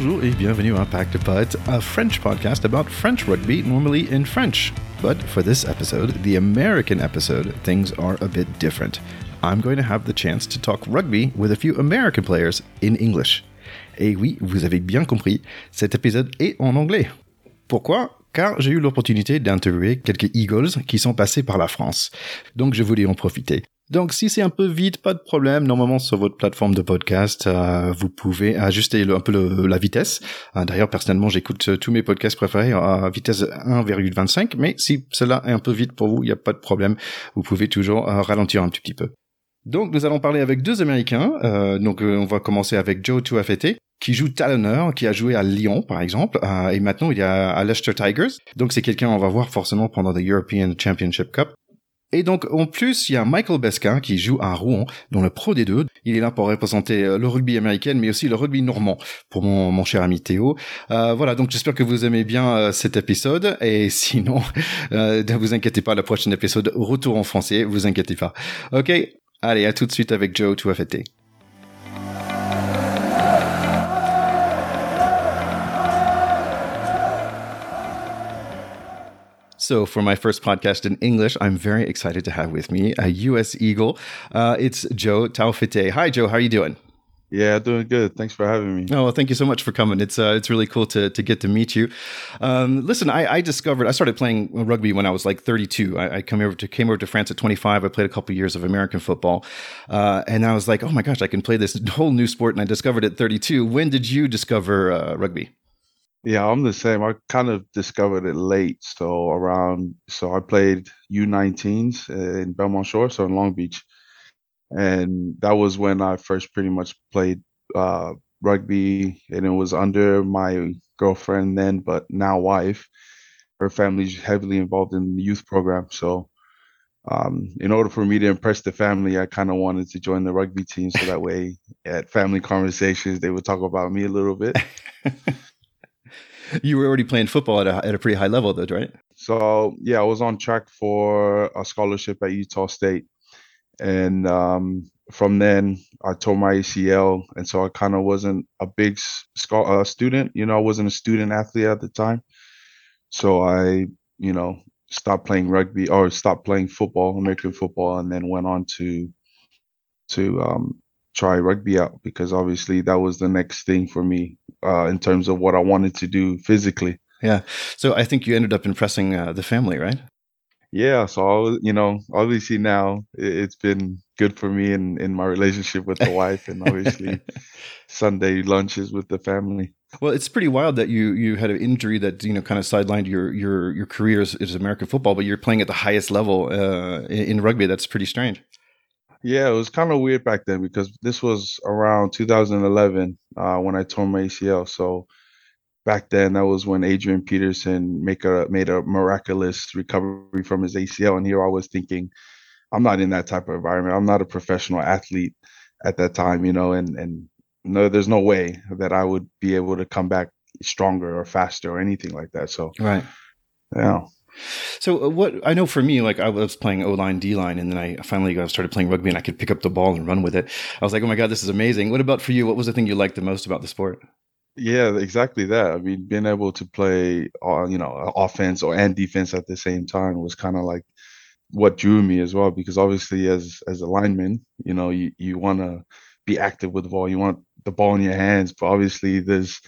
Bonjour et bienvenue à Pack to Putt, a French podcast about French rugby, normally in French. But for this episode, the American episode, things are a bit different. I'm going to have the chance to talk rugby with a few American players in English. Et oui, vous avez bien compris, cet épisode est en anglais. Pourquoi? Car j'ai eu l'opportunité d'interviewer quelques Eagles qui sont passés par la France. Donc je voulais en profiter. Donc si c'est un peu vite, pas de problème. Normalement sur votre plateforme de podcast, euh, vous pouvez ajuster un peu la vitesse. Euh, d'ailleurs personnellement, j'écoute euh, tous mes podcasts préférés à vitesse 1,25. Mais si cela est un peu vite pour vous, il n'y a pas de problème. Vous pouvez toujours ralentir un petit peu. Donc nous allons parler avec deux Américains. donc on va commencer avec Joe Tuafete qui joue talonneur, qui a joué à Lyon par exemple, et maintenant il est à Leicester Tigers. Donc c'est quelqu'un on va voir forcément pendant the European Championship Cup. Et donc, en plus, il y a Michael Besquin qui joue à Rouen, dans le Pro D2. Il est là pour représenter euh, le rugby américain, mais aussi le rugby normand, pour mon, cher ami Théo. Euh, voilà, donc j'espère que vous aimez bien euh, cet épisode. Et sinon, euh, ne vous inquiétez pas, le prochain épisode, retour en français, vous inquiétez pas. Ok, allez, à tout de suite avec Joe, tout à So, for my first podcast in English, I'm very excited to have with me a U.S. Eagle. Uh, it's Joe Taufete'e. Hi, Joe. How are you doing? Yeah, doing good. Thanks for having me. Oh, well, thank you so much for coming. It's uh, it's really cool to to get to meet you. Um, listen, I, I, discovered I started playing rugby when I was like 32. I, I come over to came over to France at 25. I played a couple years of American football, uh, and I was like, oh my gosh, I can play this whole new sport. And I discovered it at 32. When did you discover uh, rugby? Yeah, I'm the same. I kind of discovered it late. So around, so I played U19s in Belmont Shore, so in Long Beach, and that was when I first pretty much played uh, rugby, and it was under my girlfriend then, but now wife. Her family's heavily involved in the youth program, so um, in order for me to impress the family, I kind of wanted to join the rugby team, so that way at family conversations they would talk about me a little bit. you were already playing football at a, at a pretty high level, though, right? So yeah, I was on track for a scholarship at Utah State, and um, from then I tore my ACL, and so I kind of wasn't a big uh, student. You know, I wasn't a student athlete at the time, so I, you know, stopped playing rugby or stopped playing football, American football, and then went on to to um, try rugby out because obviously that was the next thing for me uh, in terms of what I wanted to do physically. Yeah. So I think you ended up impressing uh, the family, right? Yeah. So, you know, obviously now it's been good for me in, in my relationship with the wife and obviously Sunday lunches with the family. Well, it's pretty wild that you you had an injury that you know kind of sidelined your your your career as, as American football, but you're playing at the highest level uh, in, in rugby. That's pretty strange. Yeah, it was kind of weird back then because this was around 2011 uh, when I tore my ACL. So back then, that was when Adrian Peterson make a made a miraculous recovery from his ACL, and here I was thinking, I'm not in that type of environment. I'm not a professional athlete at that time, you know, and and no, there's no way that I would be able to come back stronger or faster or anything like that. So right, yeah. So uh, what I know for me, like I was playing O line, D line, and then I finally got started playing rugby, and I could pick up the ball and run with it. I was like, oh my god, this is amazing. What about for you? What was the thing you liked the most about the sport? Yeah, exactly that. I mean, being able to play, uh, you know, offense or and defense at the same time was kind of like what drew me as well. Because obviously, as as a lineman, you know, you you want to be active with the ball. You want the ball in your hands, but obviously, there's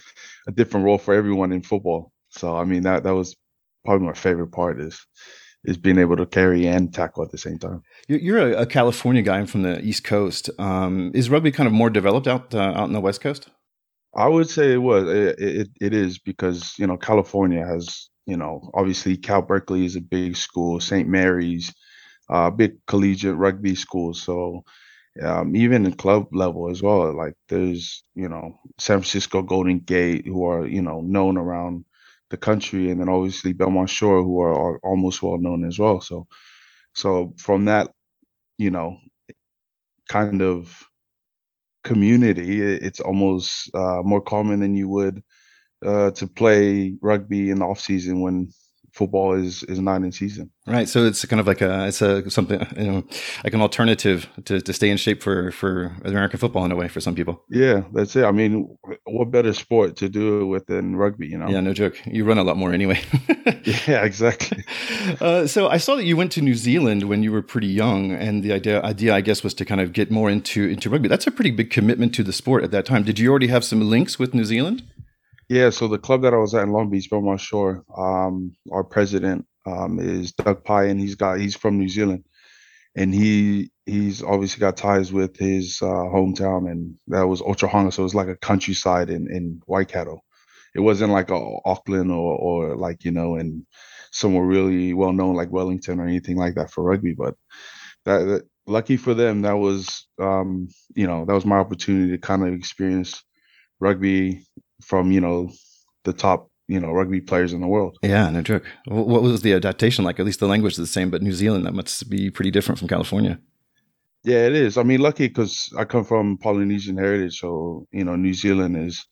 a different role for everyone in football. So I mean, that that was probably my favorite part is is being able to carry and tackle at the same time. You're a, a California guy. From the East Coast. Um, is rugby kind of more developed out uh, out in the West Coast? I would say it was. It, it, it is because you know California has you know obviously Cal Berkeley is a big school, St. Mary's, uh, big collegiate rugby school. So um, even in club level as well, like there's you know San Francisco Golden Gate who are you know known around the country, and then obviously Belmont Shore, who are, are almost well known as well. So, so from that, you know, kind of community, it's almost uh, more common than you would uh, to play rugby in the off season when football is is not in season. Right. So it's kind of like a it's a something you know like an alternative to, to stay in shape for for American football in a way for some people. Yeah, that's it. I mean, what better sport to do it with than rugby? You know. Yeah, no joke. You run a lot more anyway. yeah, exactly. Uh, so I saw that you went to New Zealand when you were pretty young, and the idea idea I guess was to kind of get more into into rugby. That's a pretty big commitment to the sport at that time. Did you already have some links with New Zealand? Yeah, so the club that I was at in Long Beach, Belmont Shore, um, our president um, is Doug Pye, and he's got he's from New Zealand, and he he's obviously got ties with his uh, hometown, and that was Otorohanga, so it was like a countryside in in Waikato. It wasn't like a Auckland or or like you know, and somewhere really well known like Wellington or anything like that for rugby, but that, that lucky for them, that was um, you know that was my opportunity to kind of experience rugby from you know the top you know rugby players in the world. Yeah, no joke. What was the adaptation like? At least the language is the same, but New Zealand that must be pretty different from California. Yeah, it is. I mean, lucky because I come from Polynesian heritage, so you know New Zealand has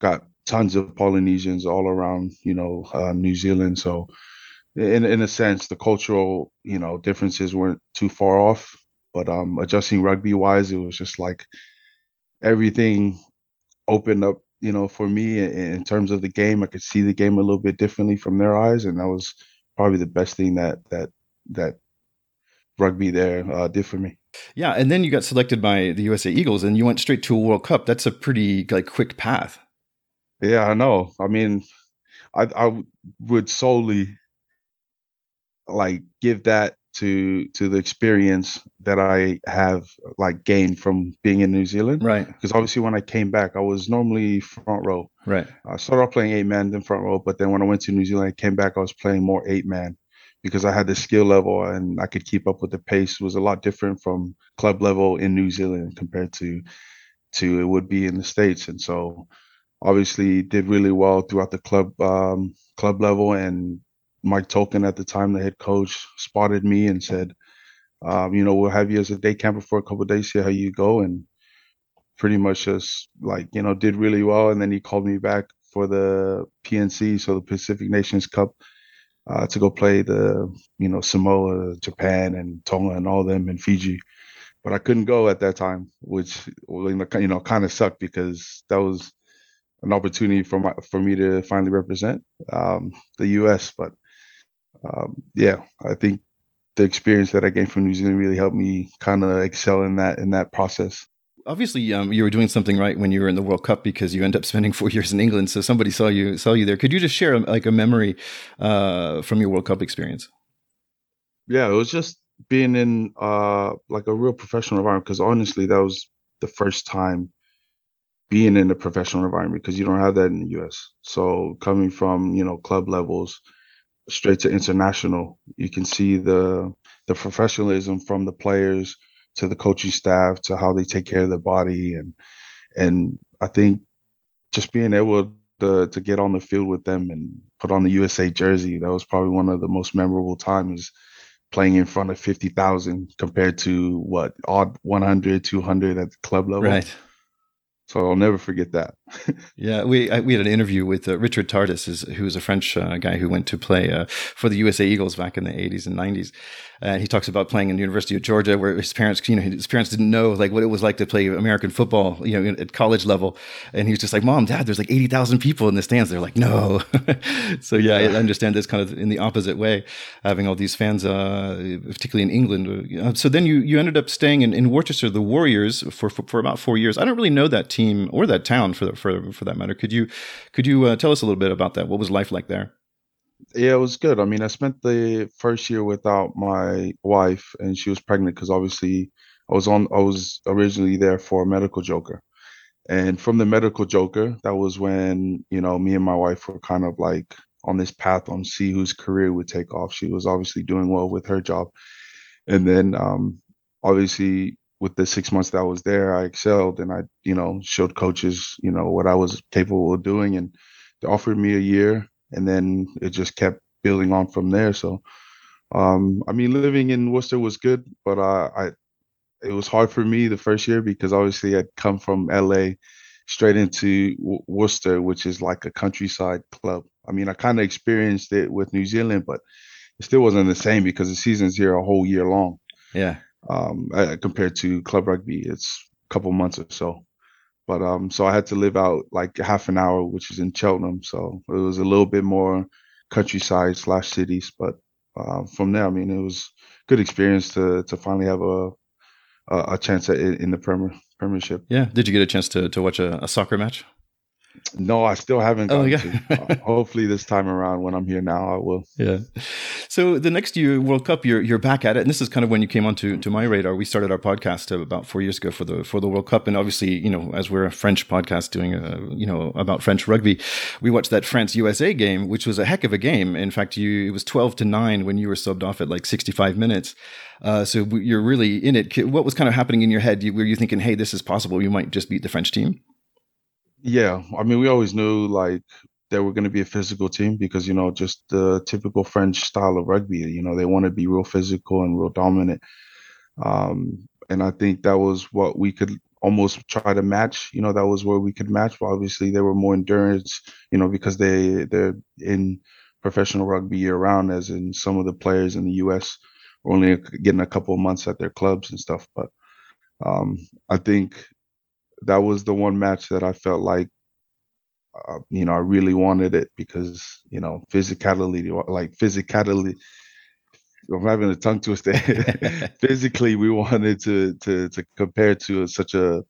got tons of Polynesians all around. You know uh, New Zealand, so in in a sense, the cultural you know differences weren't too far off. But um, adjusting rugby wise, it was just like everything opened up you know, for me in terms of the game, I could see the game a little bit differently from their eyes, and that was probably the best thing that that that rugby there uh, did for me. Yeah, and then you got selected by the USA Eagles, and you went straight to a World Cup. That's a pretty like quick path. Yeah, I know. I mean, I I would solely like give that to to the experience that I have like gained from being in New Zealand. Right. Because obviously when I came back, I was normally front row. Right. I started off playing eight man, then front row. But then when I went to New Zealand, I came back, I was playing more eight man because I had the skill level and I could keep up with the pace. It was a lot different from club level in New Zealand compared to to it would be in the states. And so obviously did really well throughout the club um, club level and Mike Tolkin at the time, the head coach, spotted me and said, um, you know, we'll have you as a day camper for a couple days, see how you go. And pretty much just like, you know, did really well. And then he called me back for the PNC, so the Pacific Nations Cup, uh, to go play the, you know, Samoa, Japan, and Tonga and all them in Fiji. But I couldn't go at that time, which, you know, kind of sucked because that was an opportunity for my, for me to finally represent um, the U.S. But um, yeah, I think the experience that I gained from New Zealand really helped me kind of excel in that in that process. Obviously, um, you were doing something right when you were in the World Cup because you end up spending four years in England. So somebody saw you saw you there. Could you just share like a memory uh, from your World Cup experience? Yeah, it was just being in uh, like a real professional environment. Because honestly, that was the first time being in a professional environment because you don't have that in the U.S. So coming from you know club levels straight to international. You can see the the professionalism from the players to the coaching staff to how they take care of their body and and I think just being able to to get on the field with them and put on the USA jersey that was probably one of the most memorable times playing in front of 50,000 compared to what odd 100 200 at the club level. Right. So I'll never forget that. yeah, we I, we had an interview with uh, Richard Tardits, is, who was a French uh, guy who went to play uh, for the USA Eagles back in the 80s and 90s, and he talks about playing in the University of Georgia, where his parents, you know, his parents didn't know like what it was like to play American football, you know, at college level. And he was just like, "Mom, Dad, there's like eighty thousand people in the stands." They're like, "No." so yeah, I understand this kind of in the opposite way, having all these fans, uh, particularly in England. So then you you ended up staying in, in Worcester, the Warriors, for, for, for about four years. I don't really know that team or that town for the, for for that matter. Could you could you uh, tell us a little bit about that? What was life like there? Yeah, it was good. I mean, I spent the first year without my wife, and she was pregnant because obviously I was on. I was originally there for medical joker, and from the medical joker, that was when you know me and my wife were kind of like on this path on see whose career would take off. She was obviously doing well with her job, and then um, obviously with the six months that I was there, I excelled and I you know showed coaches you know what I was capable of doing, and they offered me a year and then it just kept building on from there. So, um, I mean, living in Worcester was good, but uh, I it was hard for me the first year because obviously I'd come from LA straight into w- Worcester, which is like a countryside club. I mean, I kind of experienced it with New Zealand, but it still wasn't the same because the season's here a whole year long. Yeah. Um, uh, compared to club rugby, it's a couple months or so. But um, so I had to live out like half an hour, which is in Cheltenham. So it was a little bit more countryside slash cities. But uh, from there, I mean, it was good experience to to finally have a a, a chance at, in the Premier Premiership. Yeah. Did you get a chance to to watch a, a soccer match? No, I still haven't. Oh, yeah. to. Uh, hopefully, this time around when I'm here now, I will. Yeah. So the next year World Cup, you're you're back at it, and this is kind of when you came onto to my radar. We started our podcast about four years ago for the for the World Cup, and obviously, you know, as we're a French podcast doing, a, you know, about French rugby, we watched that France USA game, which was a heck of a game. In fact, you it was twelve to nine when you were subbed off at like sixty five minutes. Uh, so you're really in it. What was kind of happening in your head? Were you thinking, "Hey, this is possible. You might just beat the French team"? Yeah, I mean, we always knew like that we're going to be a physical team because you know just the typical French style of rugby. You know, they want to be real physical and real dominant. Um, and I think that was what we could almost try to match. You know, that was where we could match. But obviously, they were more endurance. You know, because they they're in professional rugby year round, as in some of the players in the U.S. only getting a couple of months at their clubs and stuff. But um, I think that was the one match that I felt like, uh, you know, I really wanted it because you know, physicality, like physicality. I'm having a tongue twister. Physically, we wanted to to to compare to such a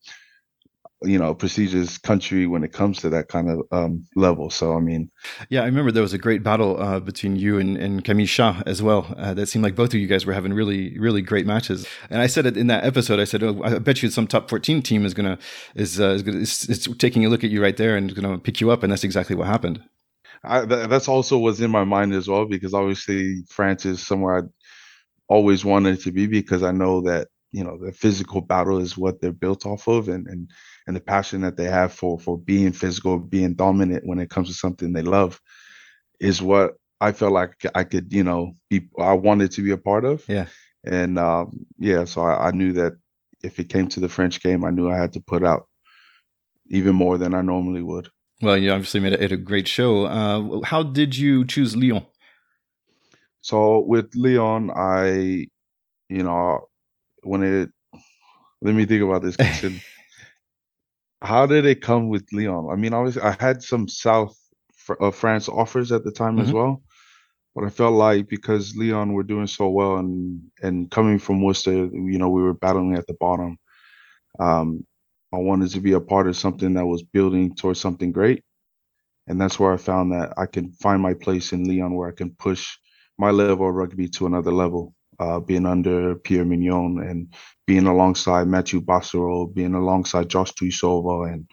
you know prestigious country when it comes to that kind of um, level. So I mean, Yeah, I remember there was a great battle uh, between you and, and Camille Chat as well. Uh, that seemed like both of you guys were having really, really great matches. And I said it in that episode. I said, "Oh, I bet you some top fourteen team is gonna is uh, is, gonna, is, is taking a look at you right there and gonna pick you up." And that's exactly what happened. I, th- that's also what's in my mind as well because obviously France is somewhere I always wanted to be because I know that you know the physical battle is what they're built off of and and and the passion that they have for for being physical, being dominant when it comes to something they love, is what I felt like I could you know be I wanted to be a part of. Yeah. And um, yeah, so I, I knew that if it came to the French game, I knew I had to put out even more than I normally would. Well, you obviously made it a great show. Uh, how did you choose Lyon? So with Leon, I, you know, when it, let me think about this question. How did it come with Leon? I mean, obviously, I had some South Fr- uh, France offers at the time as Mhm. well, but I felt like because Leon were doing so well and and coming from Worcester, you know, we were battling at the bottom. Um, I wanted to be a part of something that was building towards something great, and that's where I found that I can find my place in Leon, where I can push my level of rugby to another level. Uh, being under Pierre Mignoni and being alongside Matthew Bastareaud, being alongside Josh Tuisova, and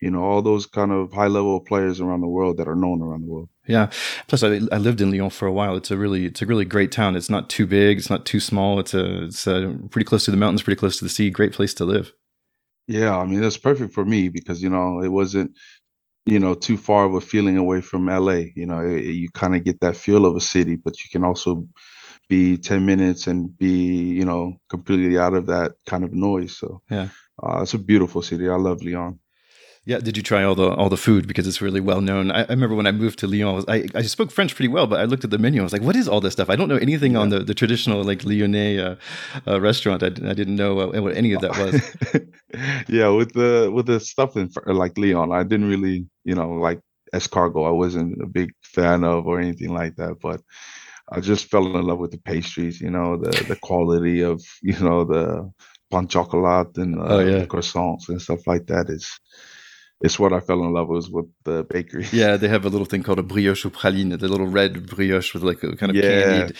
you know all those kind of high level players around the world that are known around the world. Yeah. Plus, I, I lived in Lyon for a while. It's a really, it's a really great town. It's not too big. It's not too small. It's a, it's a pretty close to the mountains, pretty close to the sea. Great place to live. Yeah, I mean that's perfect for me because you know it wasn't you know too far of a feeling away from LA. You know, it, you kind of get that feel of a city, but you can also be 10 minutes and be you know completely out of that kind of noise. So Yeah. uh, it's a beautiful city. I love Lyon. Yeah. Did you try all the all the food because it's really well known? I, I remember when I moved to Lyon, I, was, I I spoke French pretty well, but I looked at the menu. I was like, "What is all this stuff? I don't know anything on the, the traditional like Lyonnais uh, uh, restaurant. I, I didn't know uh, what any of that was." yeah, with the with the stuff in like lyon I didn't really, you know, like escargot. I wasn't a big fan of or anything like that, but I just fell in love with the pastries. You know, the the quality of you know the pain chocolat and uh, Oh, yeah. the croissants and stuff like that is it's what I fell in love with with the bakery. Yeah, they have a little thing called a brioche au praline, the little red brioche with like a kind of Yeah. candied,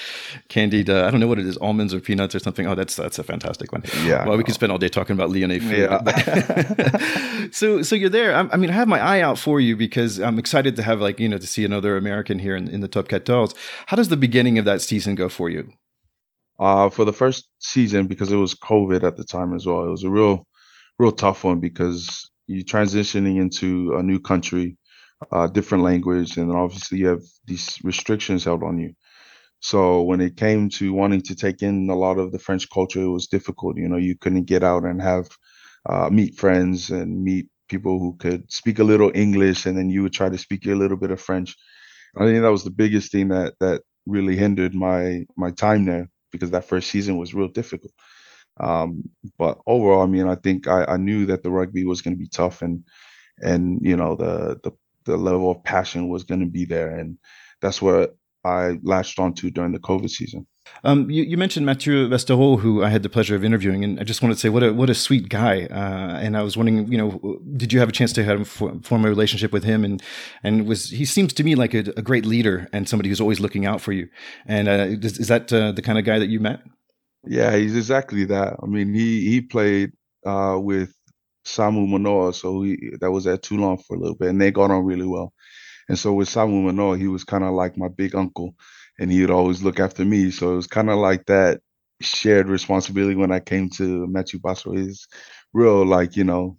candied. Uh, I don't know what it is, almonds or peanuts or something. Oh, that's that's a fantastic one. Yeah, Well, we could spend all day talking about Lyonnais food. Yeah. so so you're there. I'm, I mean, I have my eye out for you because I'm excited to have like you know to see another American here in, in the top 14. How does the beginning of that season go for you? Uh, for the first season, because it was COVID at the time as well, it was a real, real tough one because you're transitioning into a new country, uh, different language, and obviously you have these restrictions held on you. So when it came to wanting to take in a lot of the French culture, it was difficult. You know, you couldn't get out and have uh, meet friends and meet people who could speak a little English, and then you would try to speak a little bit of French. I think that was the biggest thing that that really hindered my my time there because that first season was real difficult. Um, but overall, I mean, I think I, I knew that the rugby was going to be tough, and and you know the the the level of passion was going to be there, and that's what I latched onto during the COVID season. Um, you, you, mentioned Mathieu Bastareaud, who I had the pleasure of interviewing, and I just wanted to say what a what a sweet guy. Uh, and I was wondering, you know, did you have a chance to have form a relationship with him? And and was he seems to me like a, a great leader and somebody who's always looking out for you. And uh, is, is, that uh, the kind of guy that you met? Yeah, he's exactly that. I mean, he he played uh, with Samu Manoa, so he, that was at Toulon for a little bit, and they got on really well. And so with Samu Manoa, he was kind of like my big uncle and he would always look after me. So it was kind of like that shared responsibility when I came to Mathieu Bastareaud. He's real like, you know,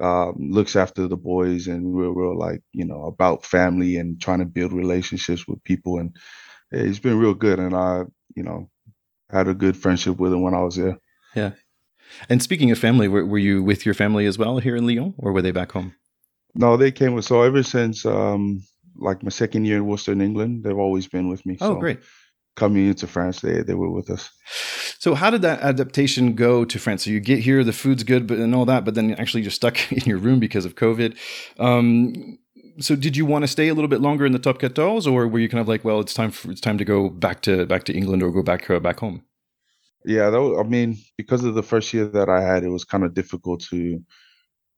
um, looks after the boys and real, real like, you know, about family and trying to build relationships with people. And he's been real good. And I, you know, had a good friendship with him when I was there. Yeah. And speaking of family, were, were you with your family as well here in Lyon or were they back home? No, they came with, so ever since, um, like my second year in Worcester in England, they've always been with me. Oh, so great. Coming into France, they, they were with us. So how did that adaptation go to France? So you get here, the food's good, but and all that, but then actually you're stuck in your room because of COVID. Um, so did you want to stay a little bit longer in the top 14 or were you kind of like, well, it's time for, it's time to go back to, back to England or go back, uh, back home? Yeah, I mean, because of the first year that I had, it was kind of difficult to,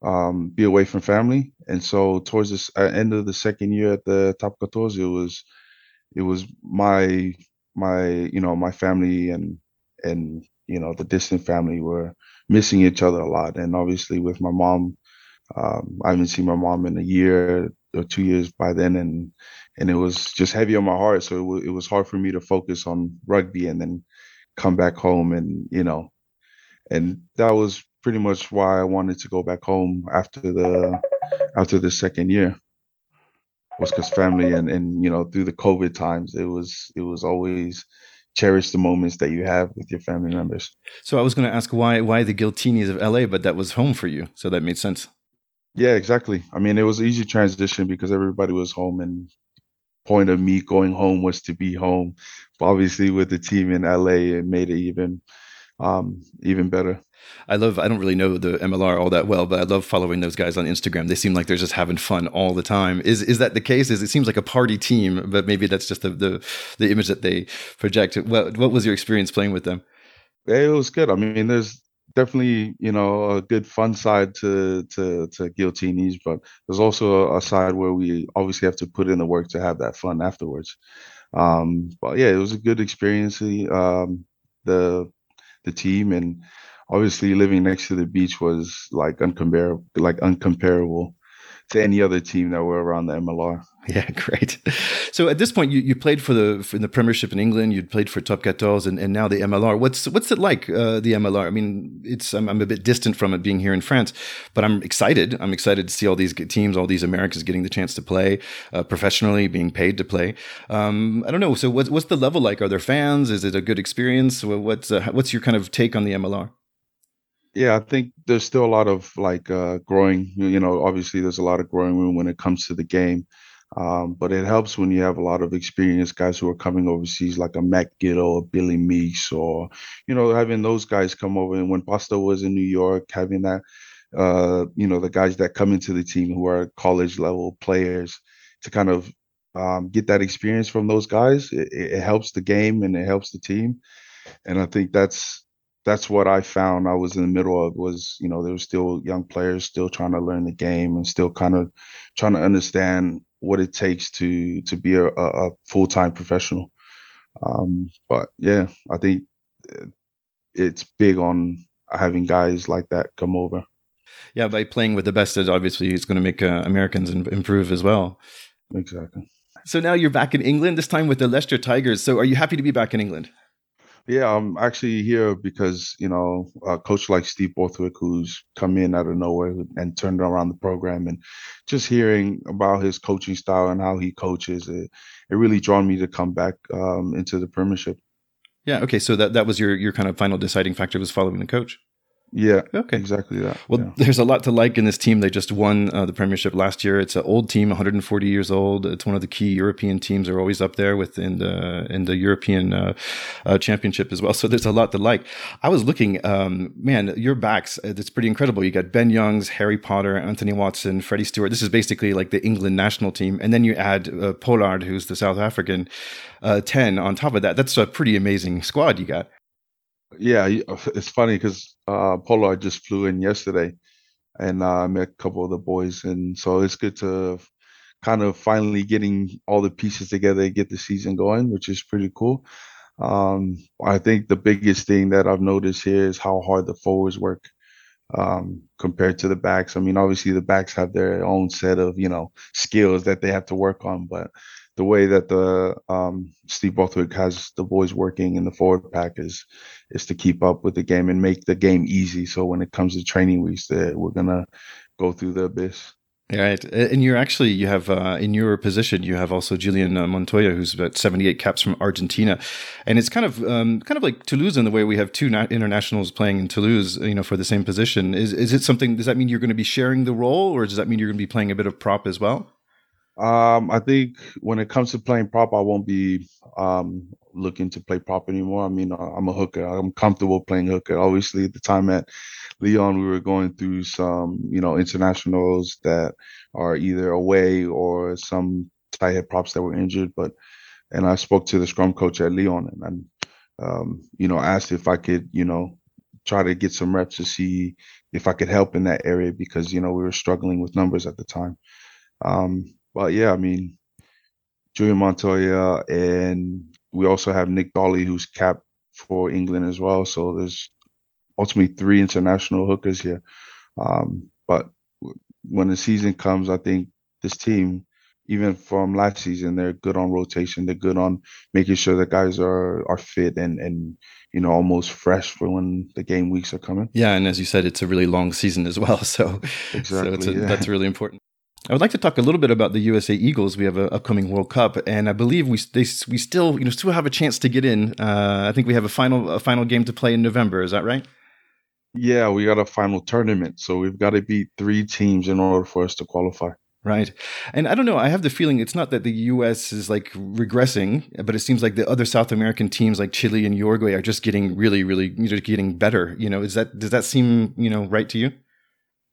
um, be away from family. And so towards the uh, end of the second year at the top 14, it was it was my my you know my family and and you know the distant family were missing each other a lot. And obviously with my mom, um, I haven't seen my mom in a year or two years by then, and and it was just heavy on my heart. So it, w- it was hard for me to focus on rugby and then come back home and you know and that was pretty much why I wanted to go back home after the after the second year was because family and and you know through the COVID times it was it was always cherish the moments that you have with your family members. So I was going to ask why why the Giltinis of LA, but that was home for you, so that made sense. Yeah, exactly. I mean, it was an easy transition because everybody was home, and point of me going home was to be home. But obviously, with the team in LA, it made it even um, even better. I love. I don't really know the MLR all that well, but I love following those guys on Instagram. They seem like they're just having fun all the time. Is is that the case? Is it seems like a party team, but maybe that's just the the, the image that they project. What what was your experience playing with them? It was good. I mean, there's definitely you know a good fun side to to to Giltinis, but there's also a side where we obviously have to put in the work to have that fun afterwards. Um, but yeah, it was a good experience. Um, the the team and obviously living next to the beach was like uncomparable, like uncomparable to any other team that were around the MLR. Yeah, great. So at this point, you, you played for the for the Premiership in England. You played for Top 14 and, and now the MLR. What's what's it like uh, the MLR? I mean, it's I'm, I'm, a bit distant from it being here in France, but I'm excited. I'm excited to see all these teams, all these Americans getting the chance to play uh, professionally, being paid to play. Um, I don't know. So what's what's the level like? Are there fans? Is it a good experience? What's uh, what's your kind of take on the MLR? Yeah, I think there's still a lot of like uh, growing. You know, obviously there's a lot of growing room when it comes to the game, um, but it helps when you have a lot of experienced guys who are coming overseas, like a Matt Giteau or Billy Meeks, or you know, having those guys come over. And when Pasta was in New York, having that, uh, you know, the guys that come into the team who are college level players to kind of um, get that experience from those guys, it, it helps the game and it helps the team. And I think that's that's what I found I was in the middle of was, you know, there were still young players still trying to learn the game and still kind of trying to understand what it takes to to be a, a full time professional. Um, but yeah, I think it's big on having guys like that come over. Yeah, by playing with the best, obviously it's going to make uh, Americans improve as well. Exactly. So now you're back in England, this time with the Leicester Tigers. So are you happy to be back in England? Yeah, I'm actually here because you know a coach like Steve Borthwick, who's come in out of nowhere and turned around the program, and just hearing about his coaching style and how he coaches, it, it really drawn me to come back um, into the Premiership. Yeah. Okay. So that that was your your kind of final deciding factor was following the coach. Yeah. Okay. Exactly that. Well, yeah. there's a lot to like in this team. They just won uh, the Premiership last year. It's an old team, 140 years old. It's one of the key European teams. They're always up there within the in the European uh, uh, Championship as well. So there's a lot to like. I was looking, um, man, your backs. Uh, it's pretty incredible. You got Ben Youngs, Harry Potter, Anthony Watson, Freddie Steward. This is basically like the England national team, and then you add uh, Pollard, who's the South African, uh, 10 on top of that. That's a pretty amazing squad you got. Yeah, it's funny because uh, Pollard just flew in yesterday, and uh, I met a couple of the boys, and so it's good to kind of finally getting all the pieces together and get the season going, which is pretty cool. Um, I think the biggest thing that I've noticed here is how hard the forwards work um, compared to the backs. I mean, obviously the backs have their own set of you know skills that they have to work on, but the way that the um, Steve Borthwick has the boys working in the forward pack is is to keep up with the game and make the game easy. So when it comes to training weeks, that we're gonna go through the abyss. Right, and you're actually you have uh, in your position you have also Julian uh, Montoya who's about 78 caps from Argentina, and it's kind of um, kind of like Toulouse in the way we have two internationals playing in Toulouse, you know, for the same position. Is is it something? Does that mean you're going to be sharing the role, or does that mean you're going to be playing a bit of prop as well? Um, I think when it comes to playing prop, I won't be um, looking to play prop anymore. I mean, uh, I'm a hooker. I'm comfortable playing hooker. Obviously, at the time at Lyon, we were going through some, you know, internationals that are either away or some tight head props that were injured. But and I spoke to the scrum coach at Lyon and, and um, you know, asked if I could, you know, try to get some reps to see if I could help in that area because you know we were struggling with numbers at the time. Um, but yeah, I mean, Julian Montoya, and we also have Nic Dolly, who's capped for England as well. So there's ultimately three international hookers here. Um, but when the season comes, I think this team, even from last season, they're good on rotation. They're good on making sure the guys are are fit and and you know almost fresh for when the game weeks are coming. Yeah, and as you said, it's a really long season as well. So exactly, so a, yeah. that's really important. I would like to talk a little bit about the USA Eagles. We have an upcoming World Cup, and I believe we they, we still you know still have a chance to get in. Uh, I think we have a final a final game to play in November. Is that right? Yeah, we got a final tournament, so we've got to beat three teams in order for us to qualify. Right. And I don't know, I have the feeling it's not that the US is like regressing, but it seems like the other South American teams like Chile and Uruguay are just getting really, really you know, getting better. You know, is that does that seem, you know, right to you?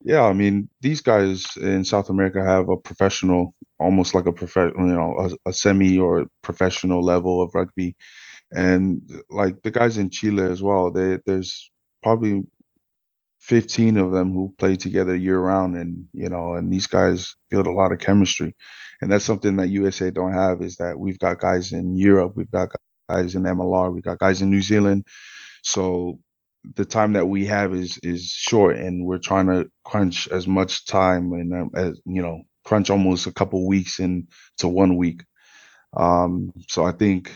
Yeah, I mean, these guys in South America have a professional, almost like a professional, you know, a, a, semi or professional level of rugby, and like the guys in Chile as well. They, there's probably 15 of them who play together year round, and you know, and these guys build a lot of chemistry, and that's something that USA don't have. Is that we've got guys in Europe, we've got guys in MLR, we've got guys in New Zealand, so the time that we have is is short, and we're trying to crunch as much time and um, as you know, crunch almost a couple weeks into one week. Um, so I think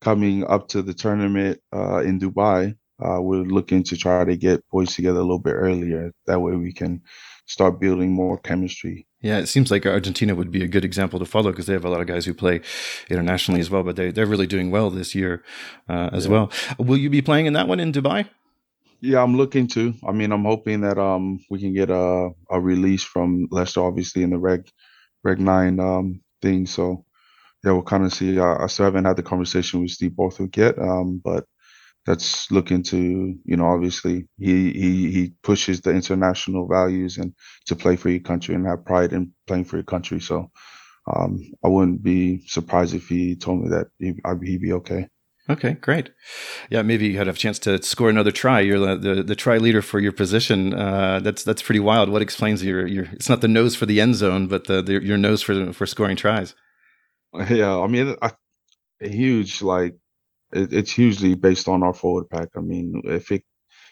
coming up to the tournament uh, in Dubai, uh, we're looking to try to get boys together a little bit earlier. That way, we can start building more chemistry. Yeah, it seems like Argentina would be a good example to follow because they have a lot of guys who play internationally as well, but they, they're really doing well this year uh, as yeah. well. Will you be playing in that one in Dubai? Yeah, I'm looking to. I mean, I'm hoping that um we can get a a release from Leicester, obviously in the Reg Reg Nine um thing. So yeah, we'll kind of see. I, I still haven't had the conversation with Steve Borthwick yet, um, but that's looking to you know obviously he he he pushes the international values and to play for your country and have pride in playing for your country. So um, I wouldn't be surprised if he told me that he, he'd be okay. Okay, great. Yeah, maybe you had a chance to score another try. You're the the, the try leader for your position. Uh, that's that's pretty wild. What explains your your? It's not the nose for the end zone, but the, the your nose for for scoring tries. Yeah, I mean, I, huge like it, it's hugely based on our forward pack. I mean, if it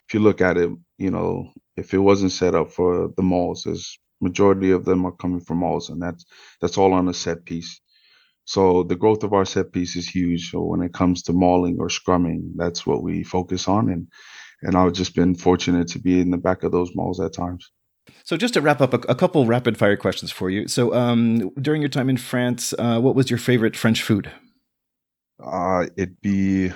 if you look at it, you know, if it wasn't set up for the mauls, as majority of them are coming from mauls, and that's that's all on a set piece. So the growth of our set piece is huge. So when it comes to mauling or scrumming, that's what we focus on, and and I've just been fortunate to be in the back of those mauls at times. So just to wrap up, a, a couple rapid fire questions for you. So um, during your time in France, uh, what was your favorite French food? Uh, it'd be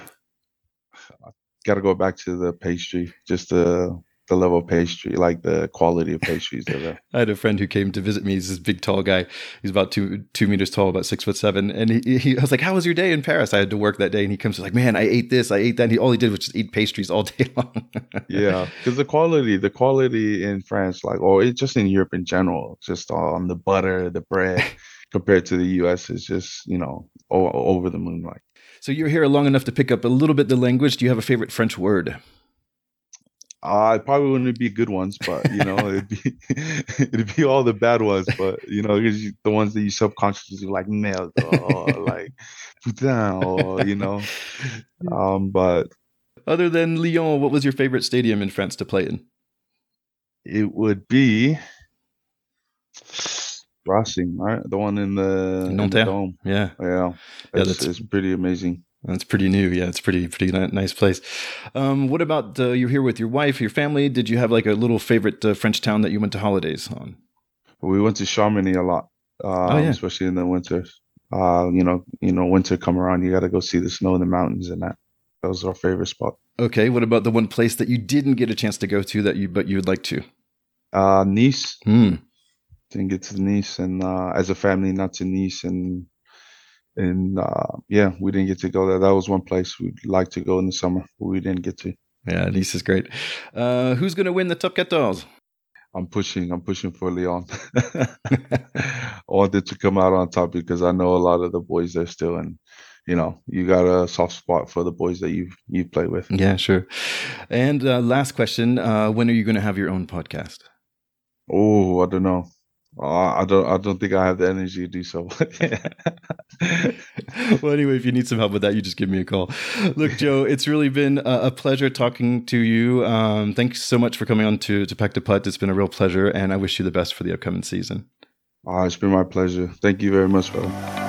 got to go back to the pastry, just the the level of pastry, like the quality of pastries there. I had a friend who came to visit me. He's this big, tall guy. He's about two two meters tall, about six foot seven. And he, he I was like, "How was your day in Paris?" I had to work that day, and he comes like, "Man, I ate this, I ate that." And he all he did was just eat pastries all day long. yeah, because the quality, the quality in France, like, or it just in Europe in general, just on the butter, the bread, compared to the U.S., is just you know over the moon. Like, so you're here long enough to pick up a little bit the language. Do you have a favorite French word? Uh, probably wouldn't be good ones, but you know, it'd be it'd be all the bad ones. But you know, the ones that you subconsciously like merde or like putain or you know. Um, but other than Lyon, what was your favorite stadium in France to play in? It would be Racing, right? The one in the, in the dome. Yeah, yeah, yeah. That's it's pretty amazing. That's pretty new. Yeah, it's pretty pretty nice place. Um, what about uh, you're here with your wife, your family? Did you have like a little favorite uh, French town that you went to holidays on? We went to Chamonix a lot, um, oh, yeah. especially in the winter. Uh, you know, you know, winter come around, you got to go see the snow in the mountains, and that that was our favorite spot. Okay, what about the one place that you didn't get a chance to go to that you but you would like to? Uh, nice. Hmm. Didn't get to Nice, and uh, as a family, not to Nice, and and uh, yeah, we didn't get to go there. That was one place we'd like to go in the summer, but we didn't get to. Yeah, Nice is great. Uh, who's going to win the top 14? I'm pushing. I'm pushing for Leon. I wanted to come out on top because I know a lot of the boys there still, and you know, you got a soft spot for the boys that you've you play with. Yeah, sure. And uh, last question: uh, When are you going to have your own podcast? Oh, I don't know. Uh, I don't. I don't think I have the energy to do so. well, anyway, if you need some help with that, you just give me a call. Look, Joe, it's really been a, pleasure talking to you. Um, thanks so much for coming on to to Pack the Putt. It's been a real pleasure, and I wish you the best for the upcoming season. Uh, it's been my pleasure. Thank you very much, brother.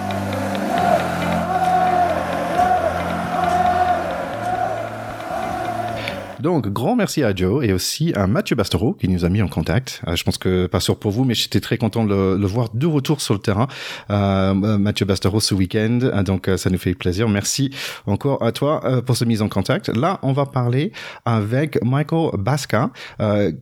Donc, grand merci à Joe et aussi à Mathieu Bastero qui nous a mis en contact. Euh, je pense que pas sûr pour vous, mais j'étais très content de le, voir de retour sur le terrain. Euh, Mathieu Bastero ce week-end, euh, donc ça nous fait plaisir. Merci encore à toi pour cette mise en contact. Là, on va parler avec Michael Basca,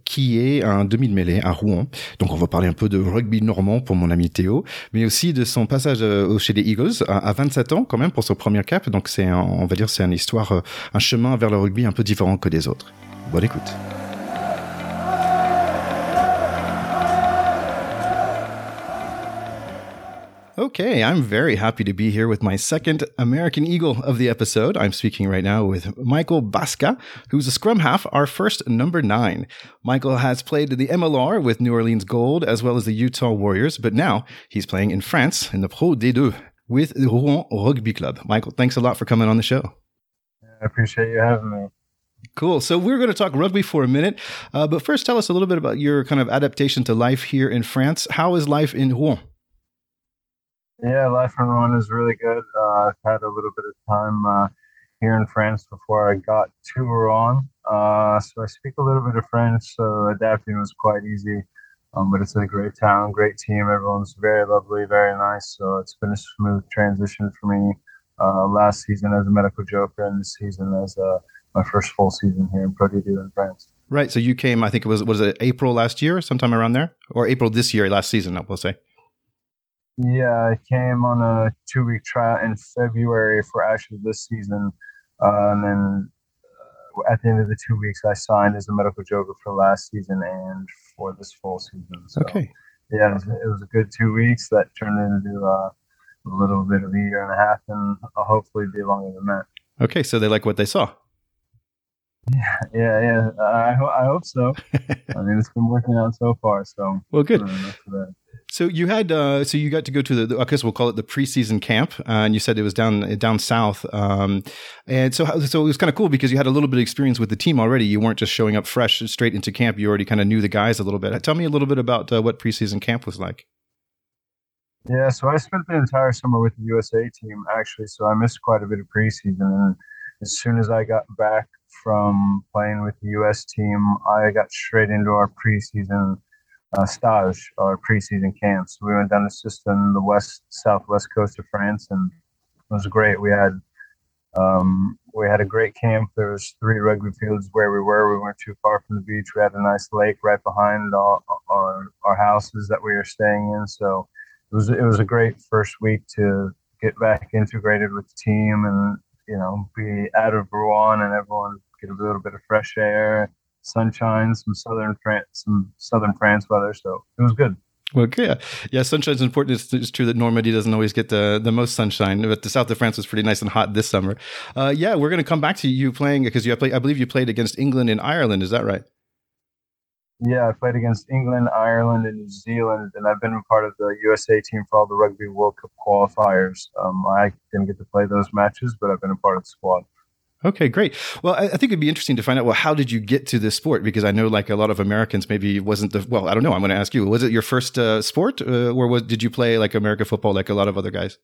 qui est un demi de mêlée à Rouen. Donc, on va parler un peu de rugby normand pour mon ami Théo, mais aussi de son passage chez les Eagles à, 27 ans quand même pour son premier cap. Donc, c'est, on va dire, c'est une histoire, un chemin vers le rugby un peu différent que des autres. Bonne écoute. Okay, I'm very happy to be here with my second American Eagle of the episode. I'm speaking right now with Michael Baska, who's a scrum half, our first number nine. Michael has played the MLR with New Orleans Gold as well as the Utah Warriors, but now he's playing in France in the Pro D2 with the Rouen Rugby Club. Michael, thanks a lot for coming on the show. I appreciate you having me. Cool. So we're going to talk rugby for a minute, uh, but first, tell us a little bit about your kind of adaptation to life here in France. How is life in Rouen? Yeah, life in Rouen is really good. Uh, I've had a little bit of time uh, here in France before I got to Rouen, uh, so I speak a little bit of French. So adapting was quite easy. Um, but it's a great town, great team. Everyone's very lovely, very nice. So it's been a smooth transition for me. Uh, last season as a medical joker, and this season as a my first full season here in Pro D2 in France. Right. So you came, I think it was, was it April last year, sometime around there? Or April this year, last season, I will say. Yeah, I came on a two week trial in February for actually this season. Uh, and then uh, at the end of the two weeks, I signed as a medical joker for last season and for this full season. So, okay. Yeah, it was, it was, a good two weeks that turned into uh, a little bit of a year and a half and hopefully be longer than that. Okay, so they like what they saw. Yeah, yeah, yeah. I, ho- I hope so. I mean, it's been working out so far. So well, good. Uh, so you had, uh, so you got to go to the, I guess we'll call it the preseason camp, uh, and you said it was down down south. Um, and so, so it was kind of cool because you had a little bit of experience with the team already. You weren't just showing up fresh straight into camp. You already kind of knew the guys a little bit. Tell me a little bit about uh, what preseason camp was like. Yeah, so I spent the entire summer with the USA team actually, so I missed quite a bit of preseason. And as soon as I got back from playing with the U.S. team, I got straight into our preseason uh, stage, our preseason camps. We went down to Soustons, the west southwest coast of France, and it was great. We had Um, we had a great camp. There was three rugby fields where we were. We weren't too far from the beach. We had a nice lake right behind our, our, our houses that we were staying in. So it was it was a great first week to get back integrated with the team and you know be out of Rouen and everyone get a little bit of fresh air, sunshine, some southern France, some southern France weather. So it was good. Well, yeah, yeah. Sunshine's important. It's, it's, true that Normandy doesn't always get the the most sunshine, but the south of France was pretty nice and hot this summer. Uh, yeah, we're going to come back to you playing because you play. I believe you played against England and Ireland. Is that right? Yeah, I played against England, Ireland, and New Zealand, and I've been a part of the USA team for all the Rugby World Cup qualifiers. Um, I didn't get to play those matches, but I've been a part of the squad. Okay, great. Well, I, think it'd be interesting to find out. Well, how did you get to this sport? Because I know, like a lot of Americans, maybe wasn't the. Well, I don't know. I'm going to ask you. Was it your first uh, sport, uh, or was did you play like American football, like a lot of other guys?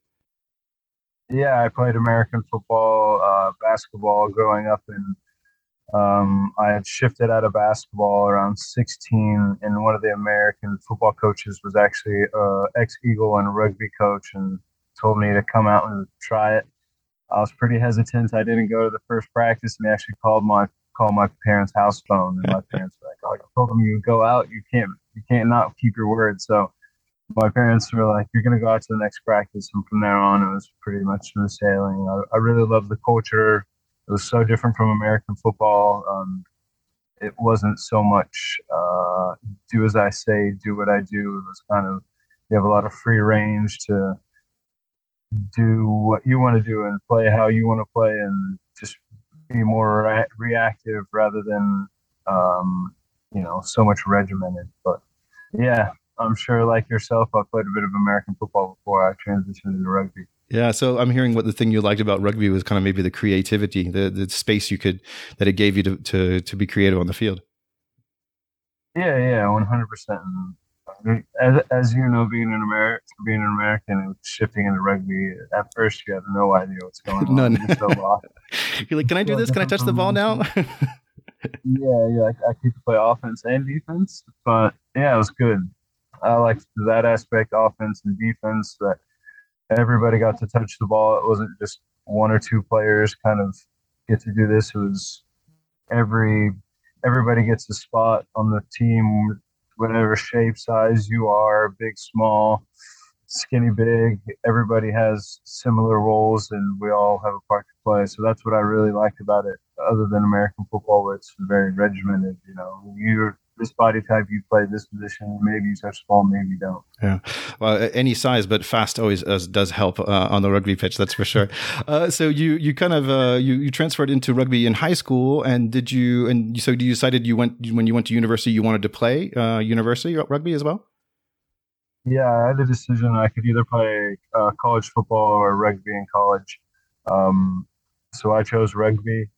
Yeah, I played American football, uh, basketball growing up, and um, I had shifted out of basketball around 16, and one of the American football coaches was actually uh, ex Eagle and rugby coach, and told me to come out and try it I was pretty hesitant. I didn't go to the first practice, and they actually called my called my parents' house phone, and my parents were like, "Oh, I told them you go out, you can't you can't not keep your word." So my parents were like, "You're gonna go out to the next practice," and from there on, it was pretty much smooth sailing. I, I really loved the culture. It was so different from American football. Um, it wasn't so much uh, do as I say, do what I do. It was kind of you have a lot of free range to do what you want to do and play how you want to play and just be more re- reactive rather than um, you know so much regimented but yeah i'm sure like yourself i played a bit of american football before i transitioned into rugby yeah, so I'm hearing what the thing you liked about rugby was kind of maybe the creativity, the the space you could that it gave you to to, to be creative on the field. Yeah, yeah, 100. percent as, as you know, being an American, being an American and shifting into rugby, at first you have no idea what's going on. None. You're, so You're like, can I do this? Can I touch the ball now? yeah, yeah. I, I keep to play offense and defense, but yeah, it was good. I liked that aspect, offense and defense. That everybody got to touch the ball. It wasn't just one or two players kind of get to do this. It was every everybody gets a spot on the team whatever shape, size you are, big, small, skinny, big. Everybody has similar roles, and we all have a part to play. So that's what I really liked about it. Other than American football, where it's very regimented. You know, you're this body type, you play this position. Maybe you touch the ball, maybe you don't. Yeah, well, any size, but fast always uh, does help uh, on the rugby pitch. That's for sure. Uh, so you you kind of uh, you you transferred into rugby in high school, and did you and so you decided you went when you went to university you wanted to play uh, university rugby as well. Yeah, I had a decision. I could either play uh, college football or rugby in college. Um, so I chose rugby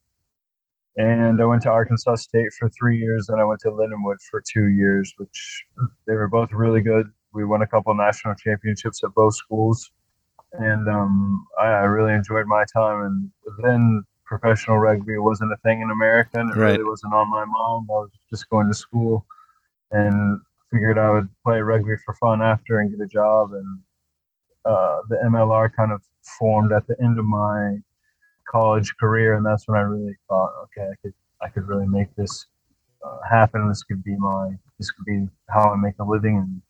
and I went to Arkansas State for three years, and I went to Lindenwood for two years, which they were both really good. We won a couple national championships at both schools, and um, I, I, really enjoyed my time. And then professional rugby wasn't a thing in America, and it right. really wasn't on my mind. I was just going to school, and figured I would play rugby for fun after and get a job. And uh, the MLR kind of formed at the end of my college career, and that's when I really thought, okay, I could I could really make this uh, happen. This could be my this could be how I make a living, and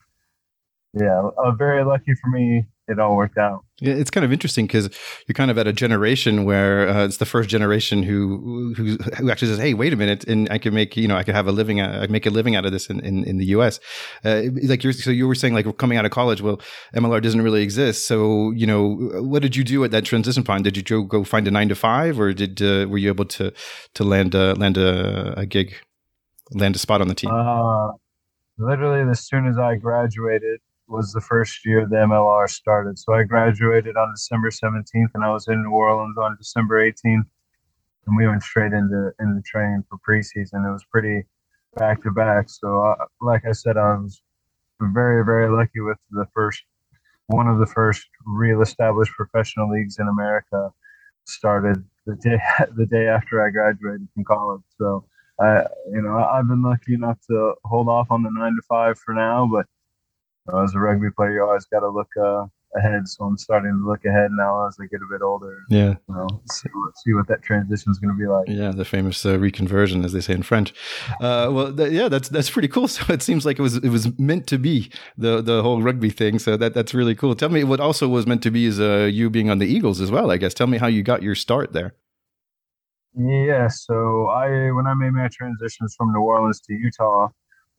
yeah, uh, very lucky for me it all worked out. Yeah, it's kind of interesting because you're kind of at a generation where uh, it's the first generation who, who who actually says, "Hey, wait a minute, and I can make you know I could have a living, uh, I make a living out of this in in, in the U.S." Uh, like you're so you were saying, like coming out of college, well, MLR doesn't really exist. So you know, what did you do at that transition point? Did you go find a nine to five, or did uh, were you able to to land a, land a, a gig, land a spot on the team? Uh, literally, as soon as I graduated was the first year the MLR started. So I graduated on December 17th, and I was in New Orleans on December 18th, and we went straight into into training for preseason. It was pretty back to back. So, uh, like I said, I was very very lucky with the first one of the first real established professional leagues in America started the day the day after I graduated from college. So. I, you know, I've been lucky enough to hold off on the nine to five for now, but uh, as a rugby player, you always got to look uh, ahead. So I'm starting to look ahead now as I get a bit older. Yeah, you know, see what, see what that transition is going to be like. Yeah, the famous uh, reconversion, as they say in French. Uh, well, th- yeah, that's that's pretty cool. So it seems like it was it was meant to be the the whole rugby thing. So that that's really cool. Tell me what also was meant to be is uh, you being on the Eagles as well. I guess. Tell me how you got your start there. Yeah, so I when I made my transitions from New Orleans to Utah,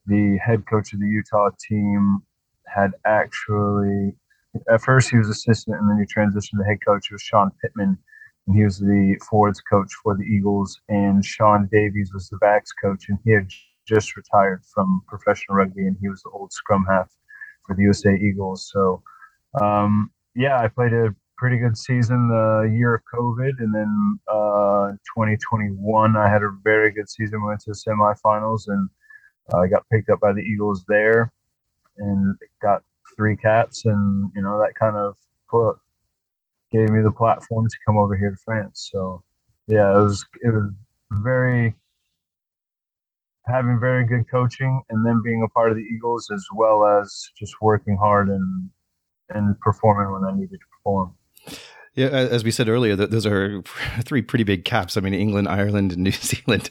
the head coach of the Utah team had actually at first he was assistant and then he transitioned to head coach. Was Shawn Pittman, and he was the forwards coach for the Eagles. And Shaun Davies was the backs coach, and he had just retired from professional rugby, and he was the old scrum half for the USA Eagles. So, um, yeah, I played a pretty good season the year of COVID, and then uh, 2021 I had a very good season. Went to the semifinals, and uh, I got picked up by the Eagles there, and got three caps, and you know that kind of put gave me the platform to come over here to France. So yeah, it was it was very having very good coaching and then being a part of the Eagles as well as just working hard and and performing when I needed to perform. Yeah, as we said earlier, those are three pretty big caps. I mean, England, Ireland, and New Zealand.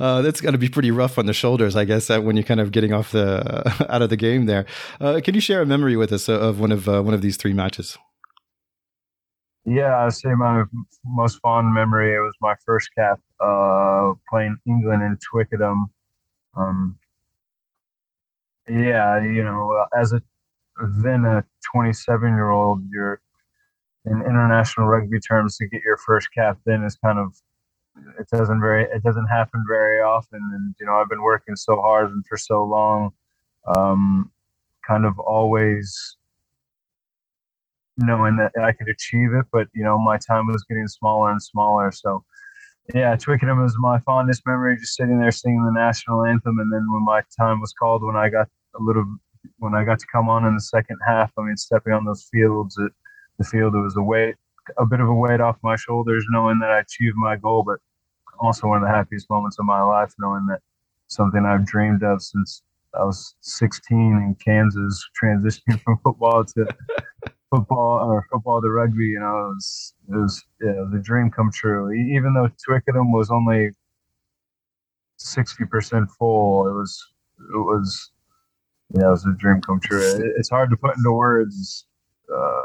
Uh, that's got to be pretty rough on the shoulders, I guess, when you're kind of getting off the out of the game there. Uh, can you share a memory with us of one of uh, one of these three matches? Yeah, I'd say my most fond memory. It was my first cap uh, playing England in Twickenham. Um, yeah, you know, as a then a 27 year old, you're in international rugby terms to get your first cap then is kind of it doesn't very it doesn't happen very often. And you know i've been working so hard and for so long um, kind of always knowing that i could achieve it but you know my time was getting smaller and smaller. So yeah twickenham was my fondest memory just sitting there singing the national anthem. And then when my time was called when i got a little when i got to come on in the second half i mean stepping on those fields it the field. It was a weight, a bit of a weight off my shoulders, knowing that I achieved my goal, but also one of the happiest moments of my life, knowing that something I've dreamed of since I was 16 in Kansas, transitioning from football to football or football to rugby. You know, it was it was yeah, it was a dream come true. Even though Twickenham was only 60% full, it was it was yeah, it was a dream come true. It's hard to put into words uh,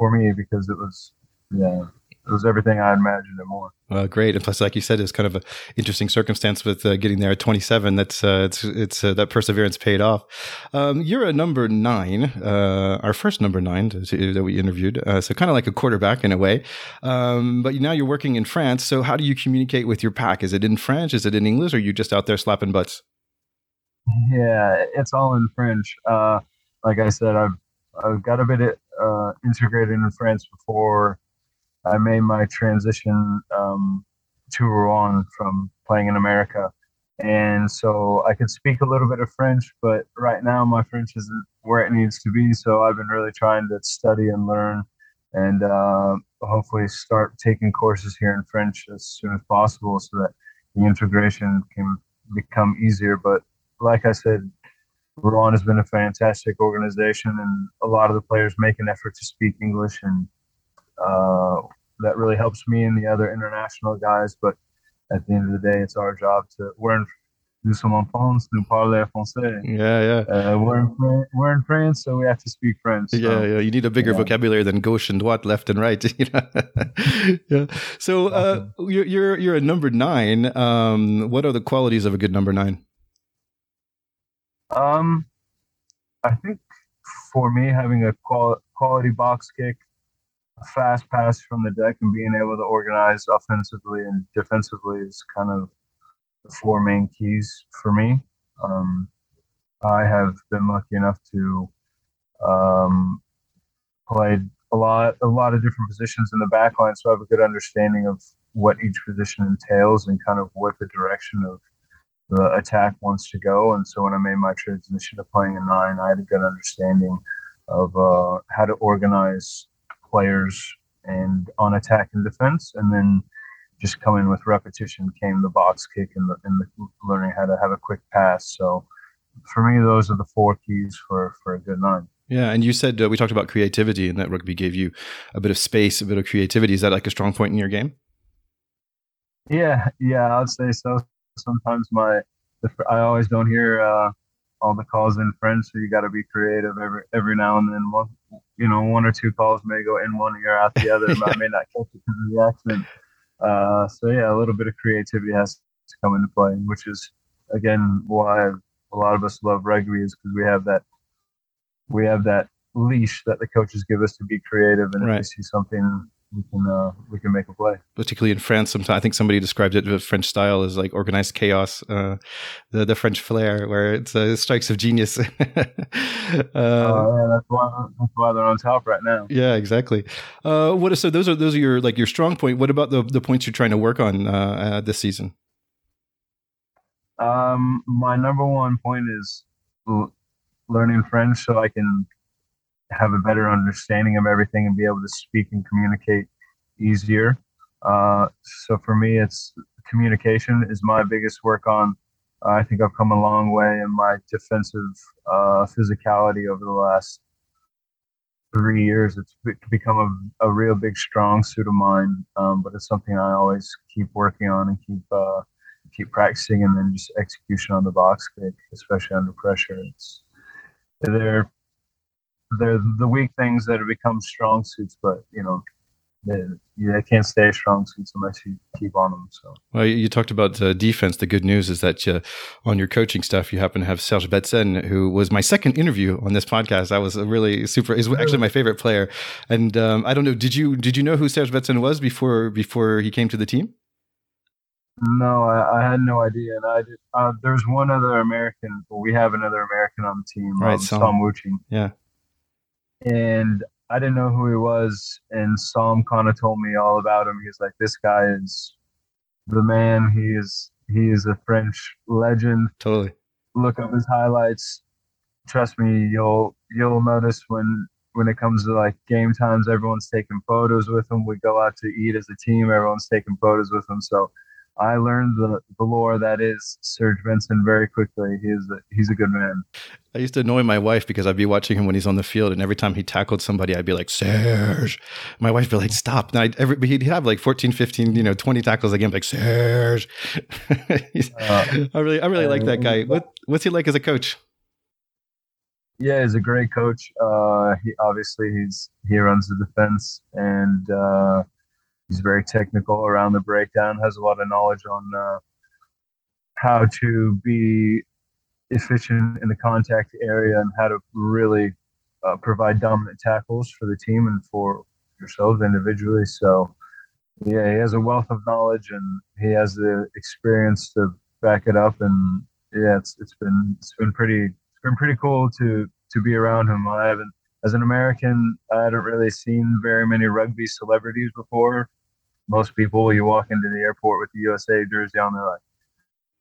for me because it was yeah it was everything I imagined and more. Well, great, and plus, like you said, it's kind of an interesting circumstance with uh, getting there at 27. That's uh, it's it's uh, that perseverance paid off. Um, you're a number nine, uh, our first number nine that we interviewed, uh, so kind of like a quarterback in a way. Um, but now you're working in France. So how do you communicate with your pack? Is it in French? Is it in English? Or are you just out there slapping butts? Yeah, it's all in French. Uh, like I said, I've I've got a bit uh, integrated in France before I made my transition um, to Rouen from playing in America. And so I could speak a little bit of French, but right now my French isn't where it needs to be. So I've been really trying to study and learn and uh, hopefully start taking courses here in French as soon as possible so that the integration can become easier. But like I said, Rouen has been a fantastic organization, and a lot of the players make an effort to speak English, and uh, that really helps me and the other international guys. But at the end of the day, it's our job to we're in nous sommes en France, nous parlons français. Yeah, yeah. Uh, we're in France, we're in France, so we have to speak French. So, yeah, yeah. You need a bigger yeah. vocabulary than gauche and droite, left and right. yeah. So uh, you're you're you're a number nine. Um, what are the qualities of a good number nine? Um, I think for me, having a qual- quality box kick, a fast pass from the deck, and being able to organize offensively and defensively is kind of the four main keys for me. Um, I have been lucky enough to um, play a lot, a lot of different positions in the back line, so I have a good understanding of what each position entails and kind of what the direction of the attack wants to go. And so when I made my transition to playing a nine, I had a good understanding of uh, how to organize players and on attack and defense. And then just coming with repetition came the box kick and the, and the learning how to have a quick pass. So for me, those are the four keys for, for a good nine. Yeah, and you said uh, we talked about creativity, and that rugby gave you a bit of space, a bit of creativity. Is that like a strong point in your game? Yeah, yeah, I'd say so. Sometimes my, I always don't hear uh, all the calls in French, so you got to be creative every every now and then. One, you know, one or two calls may go in one ear out the other. But I may not catch it because of the accent. Uh, so yeah, a little bit of creativity has to come into play, which is again why a lot of us love rugby is because we have that we have that leash that the coaches give us to be creative, and right. if we see something we can uh, we can make a play. Particularly in France, sometimes I think somebody described it the French style as like organized chaos, uh, the the French flair, where it's uh, strikes of genius. uh, yeah, that's why that's why they're on top right now. Yeah, exactly. Uh, what so those are those are your like your strong point. What about the the points you're trying to work on uh, uh, this season? Um, my number one point is learning French so I can have a better understanding of everything and be able to speak and communicate easier. Uh, so for me, it's communication is my biggest work on. Uh, I think I've come a long way in my defensive uh, physicality over the last three years. It's become a, a real big strong suit of mine, um, but it's something I always keep working on and keep uh, keep practicing, and then just execution on the box kick, especially under pressure. It's they're they're the weak things that have become strong suits, but you know they, they can't stay strong suits unless you keep on them. So, well, you talked about uh, defense. The good news is that uh, on your coaching stuff, you happen to have Serge Betsen, who was my second interview on this podcast. I was a really super. He's actually my favorite player, and um, I don't know. Did you did you know who Serge Betsen was before before he came to the team? No, I, I, had no idea. And I did. Uh, there's one other American. Well, we have another American on the team, right? Um, Sam Wuching. Yeah. And I didn't know who he was, and Sam kind of told me all about him. He's like, "This guy is the man. He is he is a French legend. Totally. Look up his highlights. Trust me, you'll you'll notice when when it comes to like game times, everyone's taking photos with him. We go out to eat as a team. Everyone's taking photos with him. So I learned the, the lore that is Serge Betsen very quickly. He's a, he's a good man. I used to annoy my wife because I'd be watching him when he's on the field, and every time he tackled somebody, I'd be like, Serge. My wife would be like, stop. And I'd, every, he'd have like 14, 15, you know, 20 tackles a game, like, Serge. uh, I really, I really like that guy. What, what's he like as a coach? Yeah, he's a great coach. Uh, he obviously he's he runs the defense, and uh, He's very technical around the breakdown, has a lot of knowledge on uh, how to be efficient in the contact area and how to really uh, provide dominant tackles for the team and for yourselves individually. So, yeah, he has a wealth of knowledge and he has the experience to back it up. And yeah, it's it's been it's been pretty it's been pretty cool to to be around him. I haven't as an American, I hadn't really seen very many rugby celebrities before most people, you walk into the airport with the USA jersey on, they're like,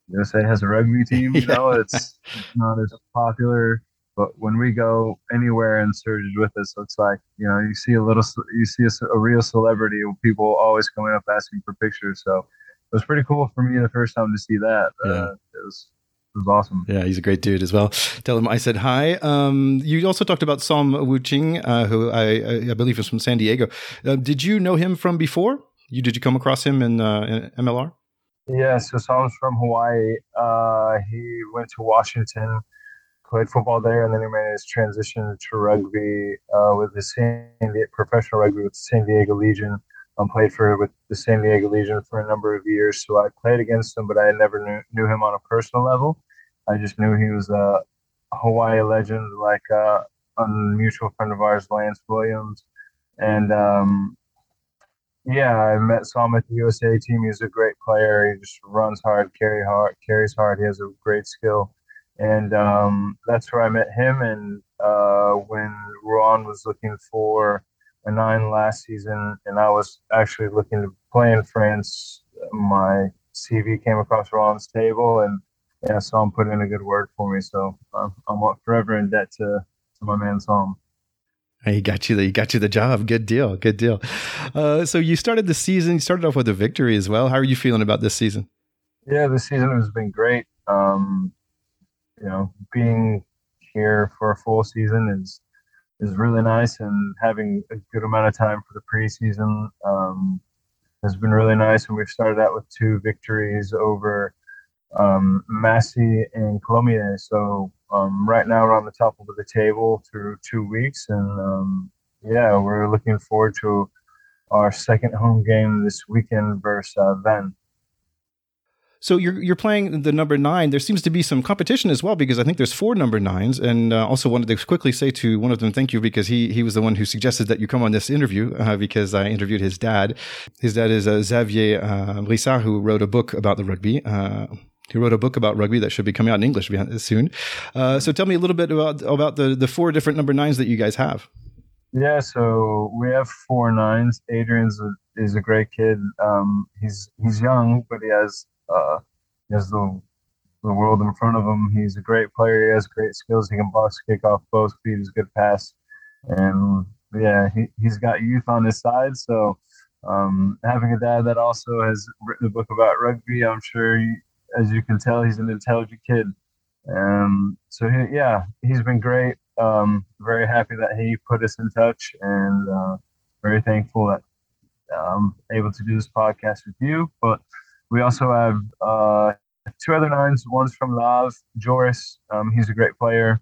USA has a rugby team. You know, it's, it's not as popular. But when we go anywhere and Serge is with us, it's like you know you see a little, you see a, a real celebrity. People always coming up asking for pictures. So it was pretty cool for me the first time to see that. Yeah. Uh, it was it was awesome. Yeah, he's a great dude as well. Tell him I said hi. Um, you also talked about Sam Wuching, uh, who I, I, believe is from San Diego. Uh, did you know him from before? You did you come across him in, uh, in MLR? Yeah, so Sam's from Hawaii. Uh, he went to Washington, played football there, and then he made his transition to rugby uh, with the San Diego, professional rugby with the San Diego Legion. Um, played for with the San Diego Legion for a number of years. So I played against him, but I never knew, knew him on a personal level. I just knew he was a Hawaii legend, like uh, a mutual friend of ours, Lance Williams, and um, yeah, I met Sam at the USA team. He's a great player. He just runs hard, carry hard, carries hard. He has a great skill, and um, that's where I met him. And uh, when Rouen was looking for a nine last season, and I was actually looking to play in France, my CV came across Rouen's table, and yeah, Sam put in a good word for me. So I'm forever in debt to to my man Sam. He got you the he got you the job. Good deal. Good deal. Uh, so you started the season. You started off with a victory as well. How are you feeling about this season? Yeah, the season has been great. Um, you know, being here for a full season is is really nice, and having a good amount of time for the preseason um, has been really nice. And we've started out with two victories over um, Massy and Colomiers. So um, right now we're on the top of the table through two weeks, and um, yeah, we're looking forward to our second home game this weekend versus uh. So you're you're playing the number nine. There seems to be some competition as well because I think there's four number nines, and uh, also wanted to quickly say to one of them thank you because he he was the one who suggested that you come on this interview uh, because I interviewed his dad. His dad is uh, Xavier uh, Brissard, who wrote a book about the rugby. He wrote a book about rugby that should be coming out in English soon. Uh, so tell me a little bit about about the the four different number nines that you guys have. Yeah, so we have four nines. Adrian's a, is a great kid. Um, he's he's young, but he has uh, he has the the world in front of him. He's a great player. He has great skills. He can box kick off both feet. He's a good pass, and yeah, he he's got youth on his side. So um, having a dad that also has written a book about rugby, I'm sure, as you can tell, he's an intelligent kid. Um, so he, yeah, he's been great. Um, very happy that he put us in touch, and uh, very thankful that I'm able to do this podcast with you. But we also have uh, two other nines. One's from Lav, Joris. Um, he's a great player.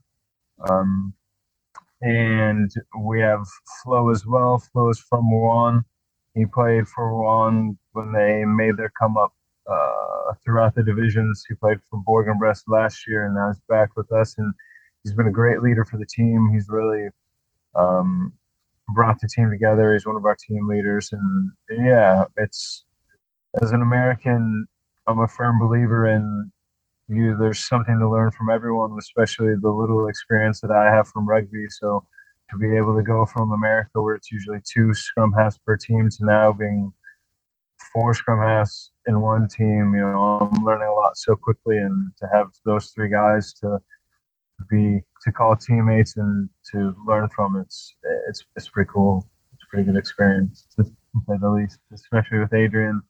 Um, and we have Flo as well. Flo is from Rouen. He played for Rouen when they made their come up uh, throughout the divisions. He played for Bourg-en-Bresse last year, and now he's back with us. And he's been a great leader for the team. He's really um, brought the team together. He's one of our team leaders, and yeah, it's as an American, I'm a firm believer in you. There's something to learn from everyone, especially the little experience that I have from rugby. So to be able to go from America, where it's usually two scrum halves per team, to now being four scrum halves in one team, you know, I'm learning a lot so quickly, and to have those three guys to be to call teammates and to learn from it's it's it's pretty cool. It's a pretty good experience to say the least, especially with Adrian.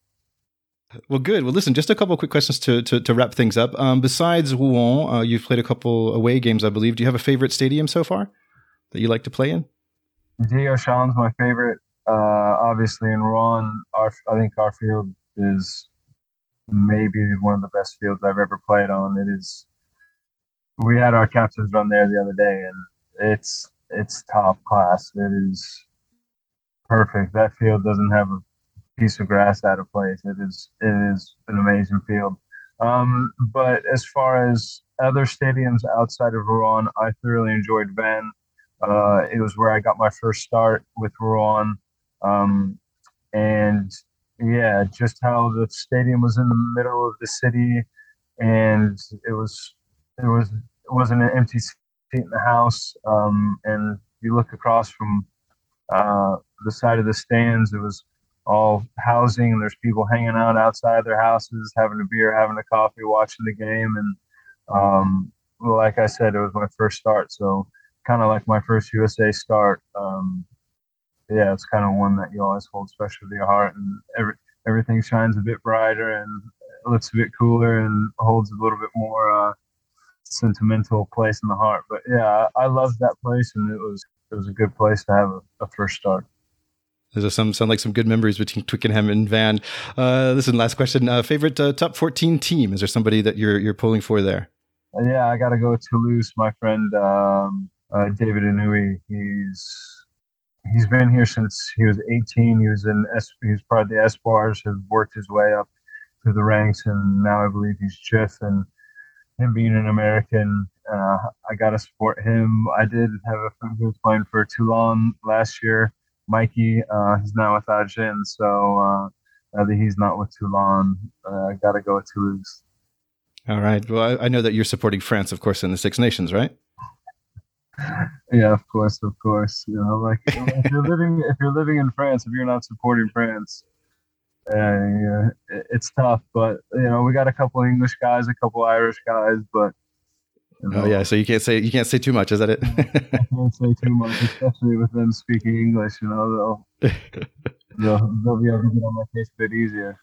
Well, good. Well, listen, just a couple quick questions to, to, to wrap things up. Um, besides Rouen, uh, you've played a couple away games, I believe. Do you have a favorite stadium so far that you like to play in? Diochon my favorite. Uh, obviously, in Rouen, our, I think our field is maybe one of the best fields I've ever played on. It is. We had our captains run there the other day, and it's it's top class. It is perfect. That field doesn't have a piece of grass out of place. It is it is an amazing field. Um, but as far as other stadiums outside of Rouen, I thoroughly enjoyed Vannes. Uh, it was where I got my first start with Rouen. Um, and yeah, just how the stadium was in the middle of the city, and it was it was it wasn't an empty seat in the house. Um, and you look across from uh, the side of the stands, it was all housing and there's people hanging out outside their houses, having a beer, having a coffee, watching the game. And um, like I said, it was my first start. So kind of like my first USA start. Um, yeah, it's kind of one that you always hold special to your heart and every, everything shines a bit brighter and looks a bit cooler and holds a little bit more uh, sentimental place in the heart. But yeah, I, I loved that place and it was, it was a good place to have a, a first start. Those some sound like some good memories between Twickenham and Vannes. Uh, listen, last question. Uh, favorite uh, top fourteen team? Is there somebody that you're you're pulling for there? Uh, yeah, I got to go Toulouse. My friend um, uh, David Inouye. He's he's been here since he was 18. He was in he was part of the Espoirs. Has worked his way up through the ranks, and now I believe he's chief. And him being an American, uh, I got to support him. I did have a friend who was playing for Toulon last year Mikey, uh, he's not with Agen, so uh, now that he's not with Toulon, uh, I got to go with Toulouse. All right. Well, I, know that you're supporting France, of course, in the Six Nations, right? Yeah, of course, of course. You know, like if you're living if you're living in France, if you're not supporting France, uh, yeah, it's tough. But you know, we got a couple English guys, a couple Irish guys, but you know, oh yeah, so you can't say you can't say too much. Is that it? I can't say too much, especially with them speaking English. You know, they'll they'll, they'll be able to get on my case a bit easier.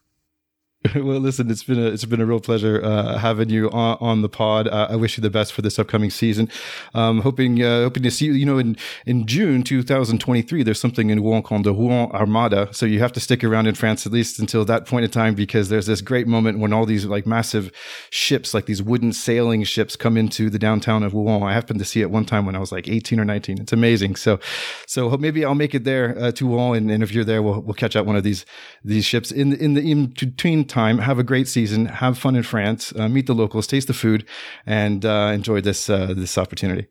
well, listen, it's been a it's been a real pleasure uh, having you on, on the pod. Uh, I wish you the best for this upcoming season. Um, hoping uh, hoping to see you. You know, in in June 2023, there's something in Rouen called the Rouen Armada. So you have to stick around in France at least until that point in time because there's this great moment when all these like massive ships, like these wooden sailing ships, come into the downtown of Rouen. I happened to see it one time when I was like 18 or 19. It's amazing. So so maybe I'll make it there uh, to Rouen, and, and, if you're there, we'll we'll catch out one of these these ships in in the in between time. Have a great season. Have fun in France. Uh, meet the locals. Taste the food, and uh, enjoy this uh, this opportunity.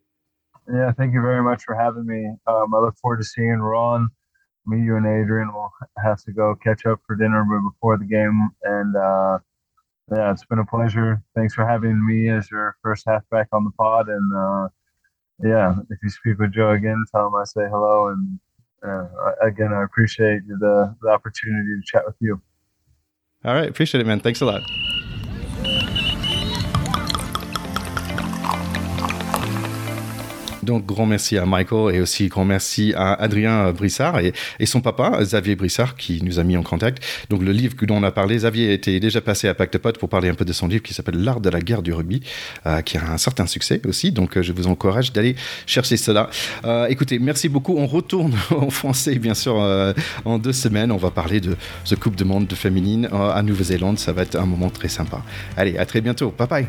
Yeah, thank you very much for having me. Um, I look forward to seeing Rouen. Me, you, and Adrian will have to go catch up for dinner before the game. And uh, yeah, it's been a pleasure. Thanks for having me as your first halfback on the pod. And uh, yeah, if you speak with Joe again, tell him I say hello. And uh, again, I appreciate the, the opportunity to chat with you. All right. Appreciate it, man. Thanks a lot. Donc, grand merci à Michael et aussi grand merci à Adrien Brissard et, son papa, Xavier Brissard, qui nous a mis en contact. Donc, le livre dont on a parlé, Xavier était déjà passé à Pacte Pot pour parler un peu de son livre qui s'appelle L'art de la guerre du rugby, euh, qui a un certain succès aussi. Donc, euh, je vous encourage d'aller chercher cela. Euh, écoutez, merci beaucoup. On retourne en français, bien sûr, en deux semaines. On va parler de ce Coupe de Monde de féminine à Nouvelle-Zélande. Ça va être un moment très sympa. Allez, à très bientôt. Bye bye.